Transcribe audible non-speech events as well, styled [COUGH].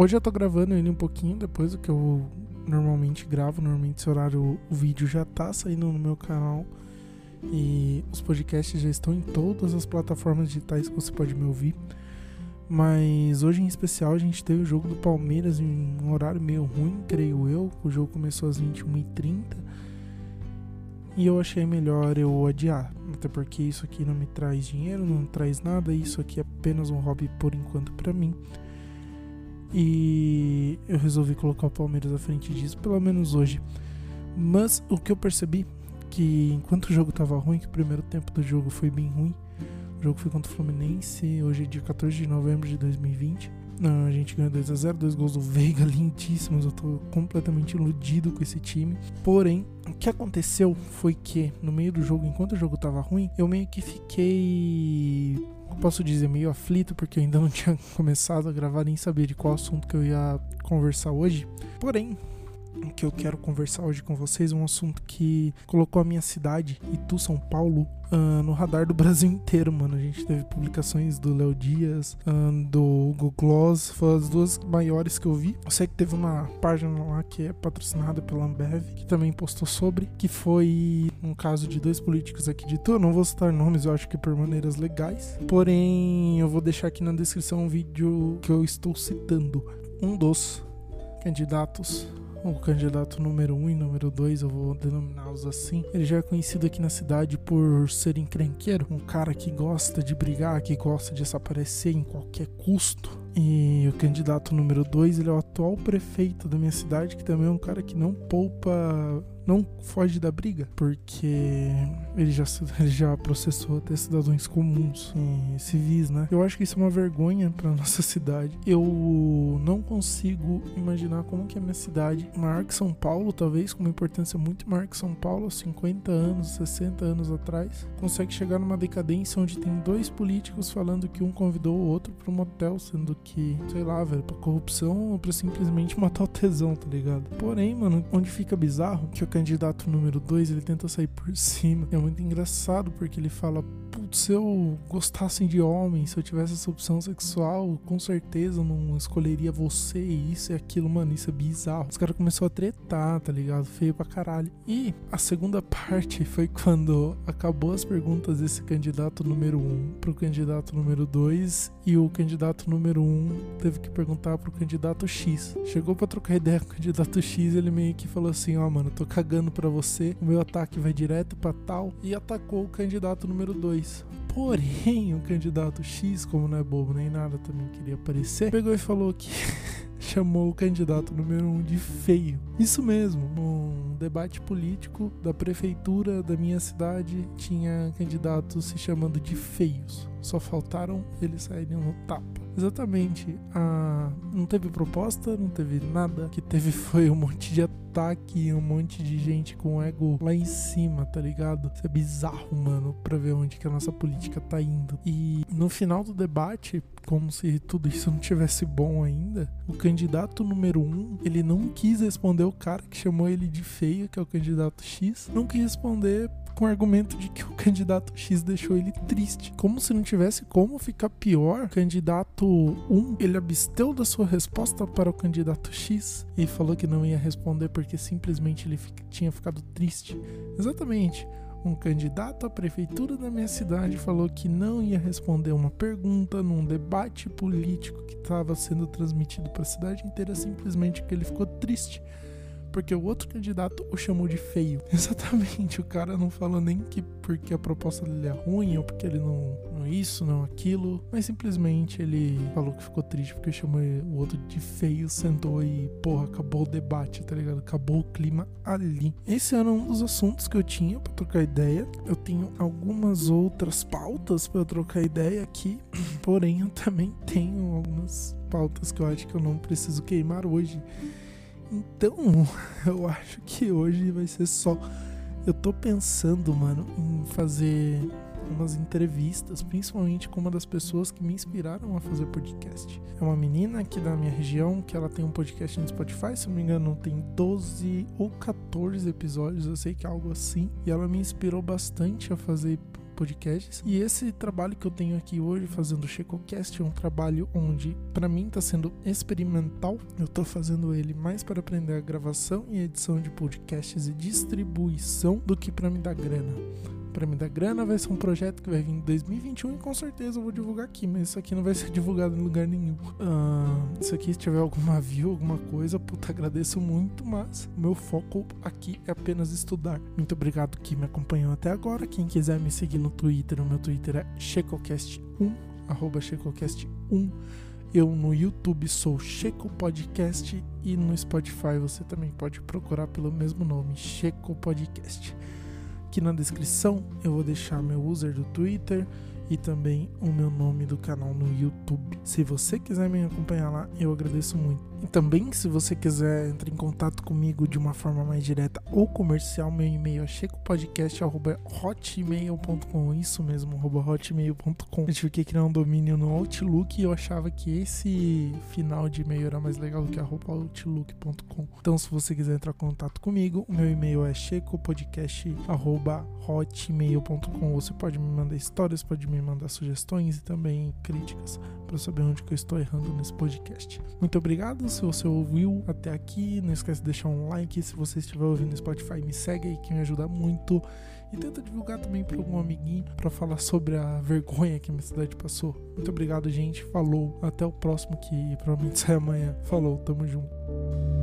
Hoje eu tô gravando ele um pouquinho depois do que eu normalmente gravo. Normalmente esse horário o vídeo já tá saindo no meu canal. E os podcasts já estão em todas as plataformas digitais que você pode me ouvir. Mas hoje em especial a gente teve o jogo do Palmeiras em um horário meio ruim, creio eu. O jogo começou às 21h30 e eu achei melhor eu adiar. Até porque isso aqui não me traz dinheiro, não traz nada, isso aqui é apenas um hobby por enquanto para mim. E eu resolvi colocar o Palmeiras à frente disso, pelo menos hoje. Mas o que eu percebi que enquanto o jogo tava ruim, que o primeiro tempo do jogo foi bem ruim, o jogo foi contra o Fluminense, hoje é dia 14 de novembro de 2020. Não, a gente ganhou 2x0, dois gols do Veiga [LAUGHS] lindíssimos. Eu tô completamente iludido com esse time. Porém, o que aconteceu foi que no meio do jogo, enquanto o jogo tava ruim, eu meio que fiquei posso dizer meio aflito porque eu ainda não [LAUGHS] tinha começado a gravar nem saber de qual assunto que eu ia conversar hoje. Porém, que eu quero conversar hoje com vocês é um assunto que colocou a minha cidade, Itu, São Paulo, uh, no radar do [LAUGHS] Brasil inteiro, mano. A gente teve publicações do Léo Dias, uh, do Google Gloss, foram as duas maiores que eu vi. Eu sei que teve uma página lá que é patrocinada pela Ambev, que também postou sobre, que foi um caso de dois políticos aqui de Itu. Eu não vou citar nomes, eu acho que por maneiras legais. Porém, eu vou deixar aqui na descrição um vídeo que eu estou citando. Um dos candidatos o candidato número 1 um e número 2, eu vou denominá-los assim. Ele já é conhecido aqui na cidade por ser encrenqueiro, um cara que gosta de brigar, que gosta de desaparecer em qualquer custo. E o candidato número 2, ele é o atual prefeito da minha cidade, que também é um cara que não poupa não foge da briga, porque ele já, [LAUGHS] ele já processou até cidadãos comuns e civis, né? Eu acho que isso é uma vergonha para [LAUGHS] nossa cidade. Eu não consigo imaginar como que a minha cidade, maior que São Paulo, talvez com uma importância muito maior que São Paulo, 50 anos, 60 anos atrás, consegue chegar numa decadência onde tem dois políticos falando que um convidou o outro para um motel, sendo que, sei lá, velho, pra corrupção ou pra simplesmente matar o tesão, tá ligado? Porém, mano, onde fica bizarro que o candidato número 2 ele tenta sair por [LAUGHS] cima. É muito engraçado porque ele fala: se eu gostasse de homem, se eu tivesse essa opção sexual, com certeza eu não escolheria você, isso e aquilo, mano. Isso é bizarro. Os caras começaram a tretar, tá ligado? Feio pra caralho. E a segunda parte foi quando acabou as perguntas desse candidato número 1 um pro candidato número 2 e o candidato número 1 um teve que perguntar pro candidato X. Chegou pra trocar ideia [LAUGHS] com o candidato X, ele meio que falou assim: Ó, oh, mano, tô cagando para você, o meu ataque vai direto para tal e atacou o candidato número 2. Porém, o candidato X, como não é bobo nem nada, também queria aparecer, pegou e falou que [LAUGHS] chamou o candidato número 1 um de feio. Isso mesmo, num debate político da prefeitura da minha cidade, tinha candidatos se chamando de feios. Só faltaram eles saírem no tapa. Exatamente. A... Não teve proposta, não teve nada. O que teve foi um monte de ataque, um monte de gente com ego lá em cima, tá ligado? Isso é bizarro, mano, pra ver onde que a nossa política tá indo. E no final do debate, como se tudo isso não tivesse bom ainda, o candidato número um, ele não quis responder o cara que chamou ele de feio, que é o candidato X, não quis responder com o argumento de que o candidato X deixou ele triste. Como se não tivesse como ficar pior. Candidato 1, ele absteu da sua resposta para o candidato X e falou que não ia responder porque simplesmente ele tinha ficado triste. Exatamente um candidato à prefeitura da minha cidade falou que não ia responder uma pergunta num debate político que estava sendo transmitido para a cidade inteira simplesmente porque ele ficou triste porque o outro candidato o chamou de feio. [LAUGHS] Exatamente, o cara não falou nem que porque a proposta dele é ruim ou porque ele não, não isso, não aquilo, mas simplesmente ele falou que ficou triste porque chamou o outro de feio, sentou e, porra, acabou o debate, tá ligado? Acabou o clima ali. Esse era um dos assuntos que eu tinha para trocar ideia. Eu tenho algumas outras pautas para trocar ideia aqui, [CLEARS THROAT] porém eu também tenho algumas pautas que eu acho que eu não preciso queimar hoje. Então, [LAUGHS] eu acho que hoje vai ser só. Eu tô pensando, mano, em fazer umas entrevistas, principalmente com uma das pessoas que me inspiraram a fazer podcast. É uma menina aqui da minha região que ela tem um podcast no Spotify, se não me engano, tem 12 ou 14 episódios, eu sei que é algo assim, e ela me inspirou bastante a fazer podcasts. E esse trabalho que eu tenho aqui hoje fazendo o ChecoCast é um trabalho onde para mim está sendo experimental. Eu estou fazendo ele mais para aprender a gravação e edição de podcasts e distribuição do que para me dar grana para me dar grana, vai ser um projeto que vai vir em 2021 e com certeza eu vou divulgar aqui, mas isso aqui não vai [LAUGHS] ser divulgado em lugar nenhum. Uh, isso aqui, se tiver alguma view, alguma coisa, puta, agradeço muito, mas meu foco aqui é apenas estudar. Muito obrigado que me acompanhou até agora. Quem quiser me seguir no Twitter, o meu Twitter é checocast1, arroba checocast1. Eu no YouTube sou Checo Podcast e no Spotify você também pode procurar pelo mesmo nome, Checo Podcast. Aqui na descrição eu vou deixar meu user do Twitter e também o meu nome do canal no YouTube. Se você quiser me acompanhar lá, eu agradeço muito. E também, se você quiser entrar em contato comigo de uma forma mais direta ou comercial, meu e-mail é checopodcast.hotmail.com. Isso mesmo, hotmail.com. Eu tive que criar um domínio no Outlook e eu achava que esse final de e-mail era mais legal do que outlook.com. Então, se você quiser entrar em contato comigo, meu e-mail é checopodcast.hotmail.com. Você pode me mandar histórias, pode me mandar sugestões e também críticas para saber onde que eu estou errando nesse podcast. Muito obrigado se você ouviu até aqui. Não esquece de deixar um like. Se você estiver ouvindo no Spotify, me segue aí que me ajuda muito. E tenta divulgar também para algum amiguinho para falar sobre a vergonha que a minha cidade passou. Muito obrigado, gente. Falou. Até o próximo que provavelmente [LAUGHS] sai amanhã. Falou, tamo junto.